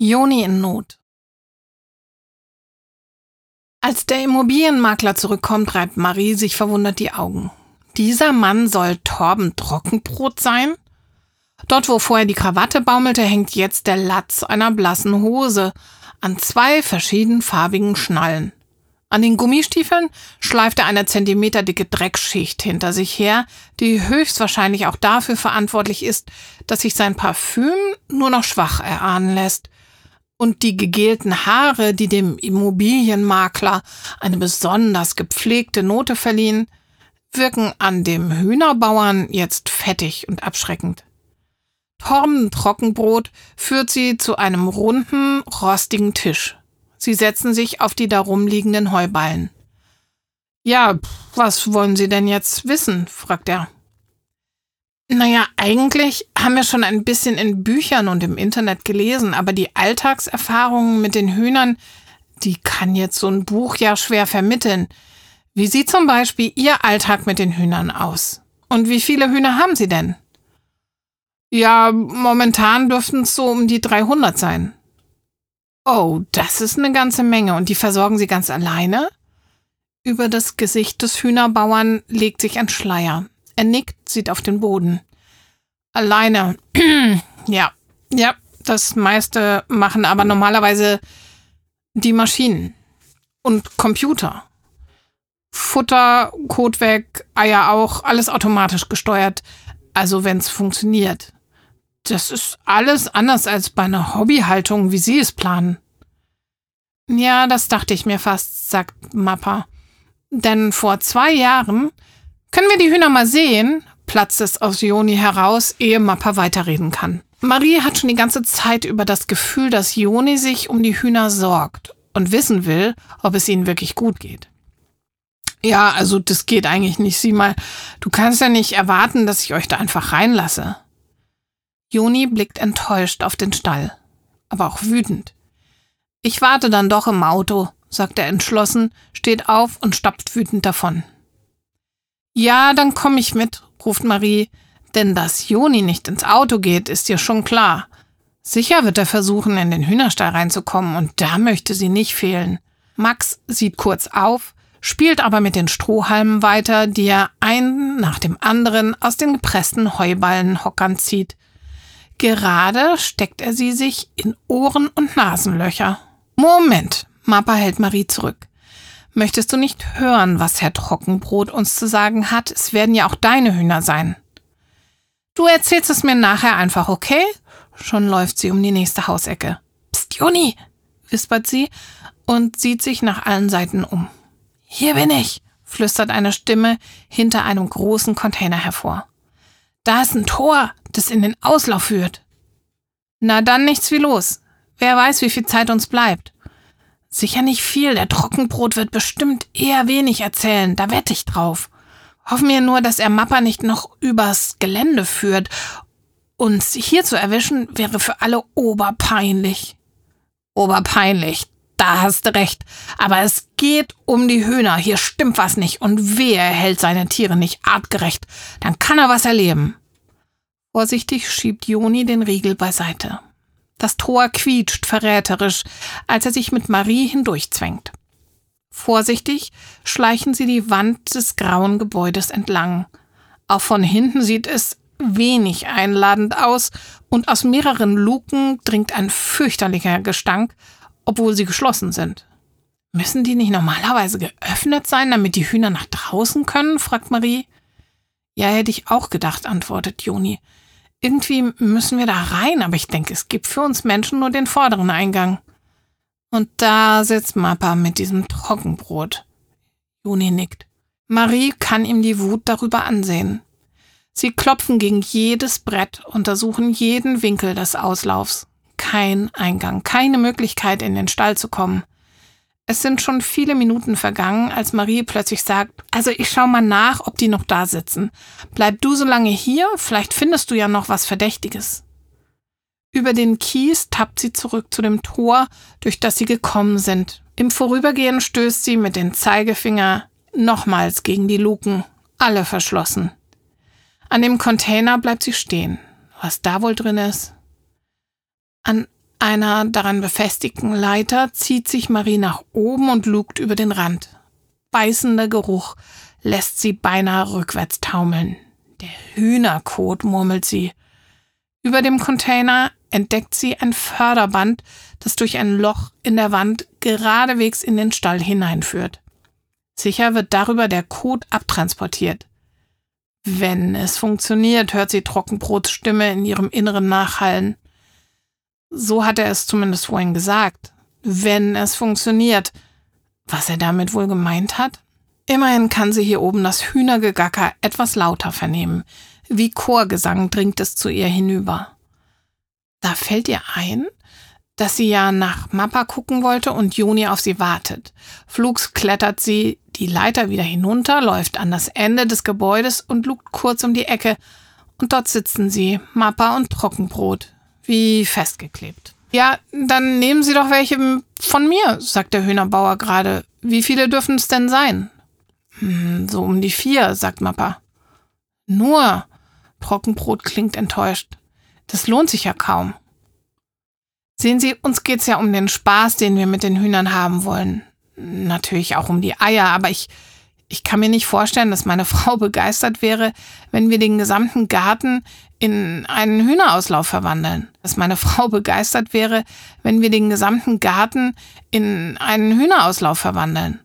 Joni in Not. Als der Immobilienmakler zurückkommt, reibt Marie sich verwundert die Augen. Dieser Mann soll Torben Trockenbrot sein? Dort, wo vorher die Krawatte baumelte, hängt jetzt der Latz einer blassen Hose an zwei verschiedenfarbigen Schnallen. An den Gummistiefeln schleift er eine zentimeterdicke Dreckschicht hinter sich her, die höchstwahrscheinlich auch dafür verantwortlich ist, dass sich sein Parfüm nur noch schwach erahnen lässt und die gegelten Haare, die dem Immobilienmakler eine besonders gepflegte Note verliehen, wirken an dem Hühnerbauern jetzt fettig und abschreckend. Torben Trockenbrot führt sie zu einem runden, rostigen Tisch. Sie setzen sich auf die darum liegenden Heuballen. Ja, was wollen Sie denn jetzt wissen? fragt er. Naja, eigentlich haben wir schon ein bisschen in Büchern und im Internet gelesen, aber die Alltagserfahrungen mit den Hühnern, die kann jetzt so ein Buch ja schwer vermitteln. Wie sieht zum Beispiel Ihr Alltag mit den Hühnern aus? Und wie viele Hühner haben Sie denn? Ja, momentan dürften es so um die 300 sein. Oh, das ist eine ganze Menge. Und die versorgen Sie ganz alleine? Über das Gesicht des Hühnerbauern legt sich ein Schleier. Er nickt, sieht auf den Boden. Alleine. ja, ja, das meiste machen aber normalerweise die Maschinen und Computer. Futter, Kot weg, Eier auch, alles automatisch gesteuert. Also wenn es funktioniert. Das ist alles anders als bei einer Hobbyhaltung, wie Sie es planen. Ja, das dachte ich mir fast, sagt Mappa. Denn vor zwei Jahren können wir die Hühner mal sehen? platzt es aus Joni heraus, ehe Mappa weiterreden kann. Marie hat schon die ganze Zeit über das Gefühl, dass Joni sich um die Hühner sorgt und wissen will, ob es ihnen wirklich gut geht. Ja, also das geht eigentlich nicht. Sieh mal, du kannst ja nicht erwarten, dass ich euch da einfach reinlasse. Joni blickt enttäuscht auf den Stall, aber auch wütend. Ich warte dann doch im Auto, sagt er entschlossen, steht auf und stapft wütend davon. Ja, dann komm ich mit, ruft Marie, denn dass Joni nicht ins Auto geht, ist ihr schon klar. Sicher wird er versuchen, in den Hühnerstall reinzukommen, und da möchte sie nicht fehlen. Max sieht kurz auf, spielt aber mit den Strohhalmen weiter, die er einen nach dem anderen aus den gepressten Heuballenhockern zieht. Gerade steckt er sie sich in Ohren und Nasenlöcher. Moment, Mappa hält Marie zurück. Möchtest du nicht hören, was Herr Trockenbrot uns zu sagen hat? Es werden ja auch deine Hühner sein. Du erzählst es mir nachher einfach, okay? Schon läuft sie um die nächste Hausecke. Psst, Juni, wispert sie und sieht sich nach allen Seiten um. Hier bin ich, flüstert eine Stimme hinter einem großen Container hervor. Da ist ein Tor, das in den Auslauf führt. Na dann nichts wie los. Wer weiß, wie viel Zeit uns bleibt. Sicher nicht viel, der Trockenbrot wird bestimmt eher wenig erzählen, da wette ich drauf. Hoffen wir nur, dass er Mappa nicht noch übers Gelände führt. Uns hier zu erwischen, wäre für alle oberpeinlich. Oberpeinlich, da hast du recht. Aber es geht um die Hühner, hier stimmt was nicht. Und wehe, er hält seine Tiere nicht artgerecht, dann kann er was erleben. Vorsichtig schiebt Joni den Riegel beiseite. Das Tor quietscht verräterisch, als er sich mit Marie hindurchzwängt. Vorsichtig schleichen sie die Wand des grauen Gebäudes entlang. Auch von hinten sieht es wenig einladend aus und aus mehreren Luken dringt ein fürchterlicher Gestank, obwohl sie geschlossen sind. Müssen die nicht normalerweise geöffnet sein, damit die Hühner nach draußen können? fragt Marie. Ja, hätte ich auch gedacht, antwortet Joni irgendwie müssen wir da rein, aber ich denke, es gibt für uns Menschen nur den vorderen Eingang. Und da sitzt Mappa mit diesem Trockenbrot. Juni nickt. Marie kann ihm die Wut darüber ansehen. Sie klopfen gegen jedes Brett, untersuchen jeden Winkel des Auslaufs. Kein Eingang, keine Möglichkeit, in den Stall zu kommen. Es sind schon viele Minuten vergangen, als Marie plötzlich sagt, also ich schau mal nach, ob die noch da sitzen. Bleib du so lange hier, vielleicht findest du ja noch was Verdächtiges. Über den Kies tappt sie zurück zu dem Tor, durch das sie gekommen sind. Im Vorübergehen stößt sie mit dem Zeigefinger nochmals gegen die Luken, alle verschlossen. An dem Container bleibt sie stehen. Was da wohl drin ist? An einer daran befestigten Leiter zieht sich Marie nach oben und lugt über den Rand. Beißender Geruch lässt sie beinahe rückwärts taumeln. Der Hühnerkot, murmelt sie. Über dem Container entdeckt sie ein Förderband, das durch ein Loch in der Wand geradewegs in den Stall hineinführt. Sicher wird darüber der Kot abtransportiert. Wenn es funktioniert, hört sie Trockenbrots Stimme in ihrem Inneren nachhallen. So hat er es zumindest vorhin gesagt. Wenn es funktioniert. Was er damit wohl gemeint hat? Immerhin kann sie hier oben das Hühnergegacker etwas lauter vernehmen. Wie Chorgesang dringt es zu ihr hinüber. Da fällt ihr ein, dass sie ja nach Mappa gucken wollte und Joni auf sie wartet. Flugs klettert sie die Leiter wieder hinunter, läuft an das Ende des Gebäudes und lugt kurz um die Ecke. Und dort sitzen sie, Mappa und Trockenbrot, wie festgeklebt. Ja, dann nehmen Sie doch welche von mir, sagt der Hühnerbauer gerade. Wie viele dürfen es denn sein? Hm, so um die vier, sagt Mappa. Nur. Trockenbrot klingt enttäuscht. Das lohnt sich ja kaum. Sehen Sie, uns geht's ja um den Spaß, den wir mit den Hühnern haben wollen. Natürlich auch um die Eier, aber ich, ich kann mir nicht vorstellen, dass meine Frau begeistert wäre, wenn wir den gesamten Garten in einen Hühnerauslauf verwandeln. Dass meine Frau begeistert wäre, wenn wir den gesamten Garten in einen Hühnerauslauf verwandeln.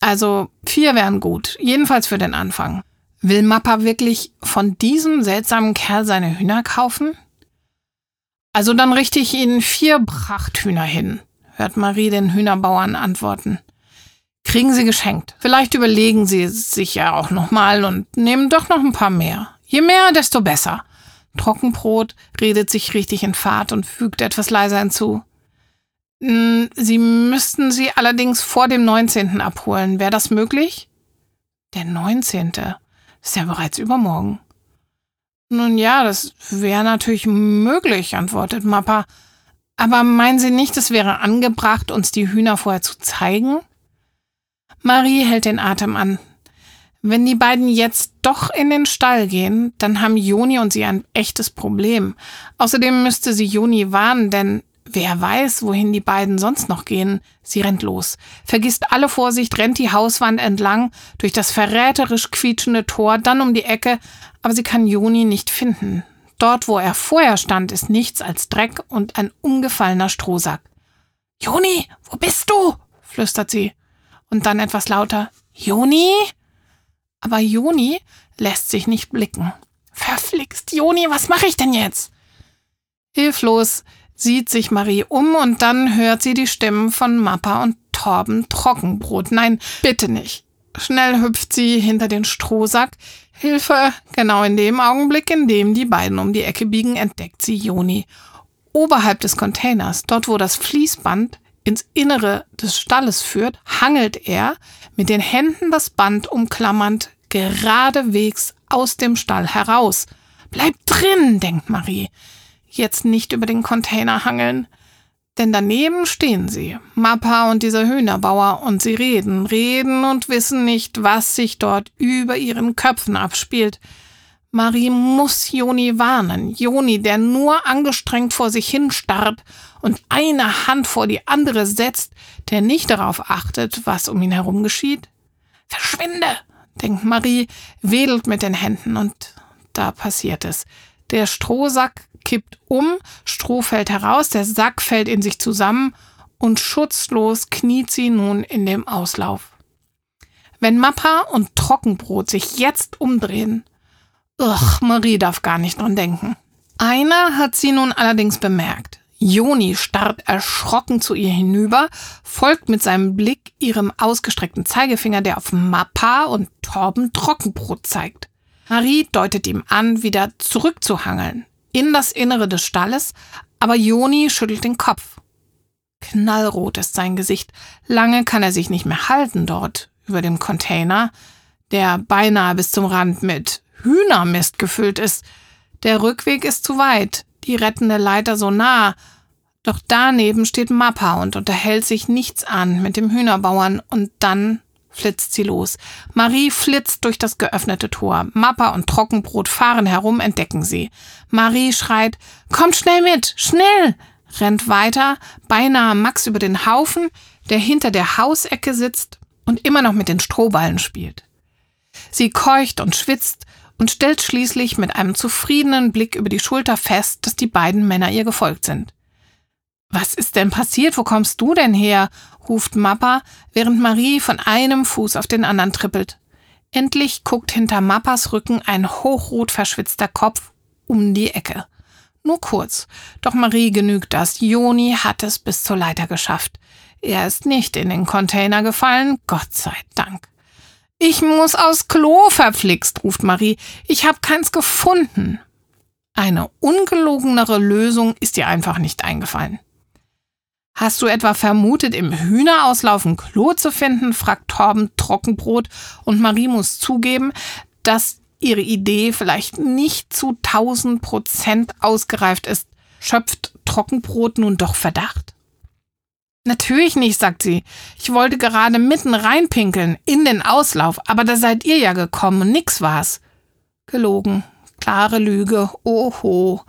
Also vier wären gut, jedenfalls für den Anfang. Will Mappa wirklich von diesem seltsamen Kerl seine Hühner kaufen? Also dann richte ich Ihnen vier Prachthühner hin, hört Marie den Hühnerbauern antworten. Kriegen Sie geschenkt. Vielleicht überlegen Sie sich ja auch nochmal und nehmen doch noch ein paar mehr. Je mehr, desto besser. Trockenbrot redet sich richtig in Fahrt und fügt etwas leiser hinzu. Hm, sie müssten sie allerdings vor dem 19. abholen. Wäre das möglich? Der 19. Ist ja bereits übermorgen. Nun ja, das wäre natürlich möglich, antwortet Mappa. Aber meinen Sie nicht, es wäre angebracht, uns die Hühner vorher zu zeigen? Marie hält den Atem an. Wenn die beiden jetzt doch in den Stall gehen, dann haben Joni und sie ein echtes Problem. Außerdem müsste sie Joni warnen, denn Wer weiß, wohin die beiden sonst noch gehen. Sie rennt los, vergisst alle Vorsicht, rennt die Hauswand entlang, durch das verräterisch quietschende Tor, dann um die Ecke, aber sie kann Joni nicht finden. Dort, wo er vorher stand, ist nichts als Dreck und ein umgefallener Strohsack. Joni, wo bist du? flüstert sie. Und dann etwas lauter. Joni? Aber Joni lässt sich nicht blicken. Verflixt, Joni, was mache ich denn jetzt? Hilflos sieht sich Marie um und dann hört sie die Stimmen von Mappa und Torben Trockenbrot. Nein, bitte nicht. Schnell hüpft sie hinter den Strohsack. Hilfe! Genau in dem Augenblick, in dem die beiden um die Ecke biegen, entdeckt sie Joni. Oberhalb des Containers, dort wo das Fließband ins Innere des Stalles führt, hangelt er, mit den Händen das Band umklammernd, geradewegs aus dem Stall heraus. Bleib drin, denkt Marie jetzt nicht über den Container hangeln. Denn daneben stehen sie, Mappa und dieser Hühnerbauer, und sie reden, reden und wissen nicht, was sich dort über ihren Köpfen abspielt. Marie muss Joni warnen, Joni, der nur angestrengt vor sich hinstarrt und eine Hand vor die andere setzt, der nicht darauf achtet, was um ihn herum geschieht. Verschwinde, denkt Marie, wedelt mit den Händen und da passiert es. Der Strohsack kippt um, Stroh fällt heraus, der Sack fällt in sich zusammen und schutzlos kniet sie nun in dem Auslauf. Wenn Mappa und Trockenbrot sich jetzt umdrehen, ugh, Marie darf gar nicht dran denken. Einer hat sie nun allerdings bemerkt. Joni starrt erschrocken zu ihr hinüber, folgt mit seinem Blick ihrem ausgestreckten Zeigefinger, der auf Mappa und Torben Trockenbrot zeigt. Marie deutet ihm an, wieder zurückzuhangeln in das Innere des Stalles, aber Joni schüttelt den Kopf. Knallrot ist sein Gesicht. Lange kann er sich nicht mehr halten dort über dem Container, der beinahe bis zum Rand mit Hühnermist gefüllt ist. Der Rückweg ist zu weit, die rettende Leiter so nah. Doch daneben steht Mappa und unterhält sich nichts an mit dem Hühnerbauern und dann flitzt sie los. Marie flitzt durch das geöffnete Tor. Mappa und Trockenbrot fahren herum, entdecken sie. Marie schreit, kommt schnell mit, schnell! rennt weiter, beinahe Max über den Haufen, der hinter der Hausecke sitzt und immer noch mit den Strohballen spielt. Sie keucht und schwitzt und stellt schließlich mit einem zufriedenen Blick über die Schulter fest, dass die beiden Männer ihr gefolgt sind. Was ist denn passiert? Wo kommst du denn her? ruft Mappa, während Marie von einem Fuß auf den anderen trippelt. Endlich guckt hinter Mappas Rücken ein hochrot verschwitzter Kopf um die Ecke. Nur kurz. Doch Marie genügt das. Joni hat es bis zur Leiter geschafft. Er ist nicht in den Container gefallen, Gott sei Dank. Ich muss aus Klo verflixt, ruft Marie. Ich hab keins gefunden. Eine ungelogenere Lösung ist ihr einfach nicht eingefallen. Hast du etwa vermutet, im Hühnerauslauf ein Klo zu finden? fragt Torben Trockenbrot und Marie muss zugeben, dass ihre Idee vielleicht nicht zu 1000 Prozent ausgereift ist. Schöpft Trockenbrot nun doch Verdacht? Natürlich nicht, sagt sie. Ich wollte gerade mitten reinpinkeln, in den Auslauf, aber da seid ihr ja gekommen und nix war's. Gelogen. Klare Lüge. Oho.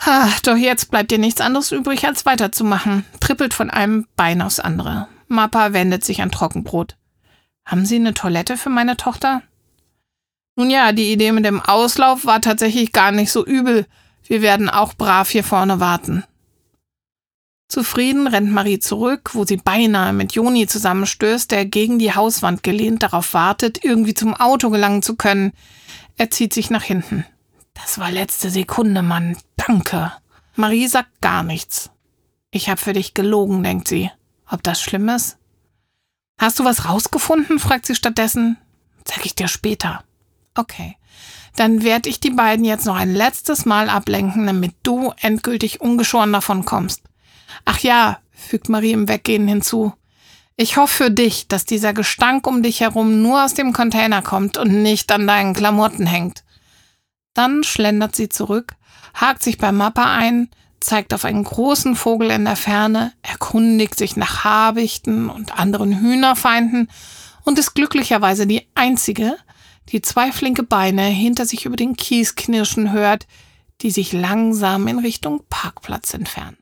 Ha, doch jetzt bleibt dir nichts anderes übrig, als weiterzumachen. Trippelt von einem Bein aufs andere. Mappa wendet sich an Trockenbrot. Haben Sie eine Toilette für meine Tochter? Nun ja, die Idee mit dem Auslauf war tatsächlich gar nicht so übel. Wir werden auch brav hier vorne warten. Zufrieden rennt Marie zurück, wo sie beinahe mit Joni zusammenstößt, der gegen die Hauswand gelehnt darauf wartet, irgendwie zum Auto gelangen zu können. Er zieht sich nach hinten. Das war letzte Sekunde, Mann. Danke. Marie sagt gar nichts. Ich hab für dich gelogen, denkt sie. Ob das schlimm ist? Hast du was rausgefunden? fragt sie stattdessen. Sag ich dir später. Okay. Dann werd ich die beiden jetzt noch ein letztes Mal ablenken, damit du endgültig ungeschoren davon kommst. Ach ja, fügt Marie im Weggehen hinzu. Ich hoffe für dich, dass dieser Gestank um dich herum nur aus dem Container kommt und nicht an deinen Klamotten hängt. Dann schlendert sie zurück, hakt sich bei Mappa ein, zeigt auf einen großen Vogel in der Ferne, erkundigt sich nach Habichten und anderen Hühnerfeinden und ist glücklicherweise die einzige, die zwei flinke Beine hinter sich über den Kies knirschen hört, die sich langsam in Richtung Parkplatz entfernen.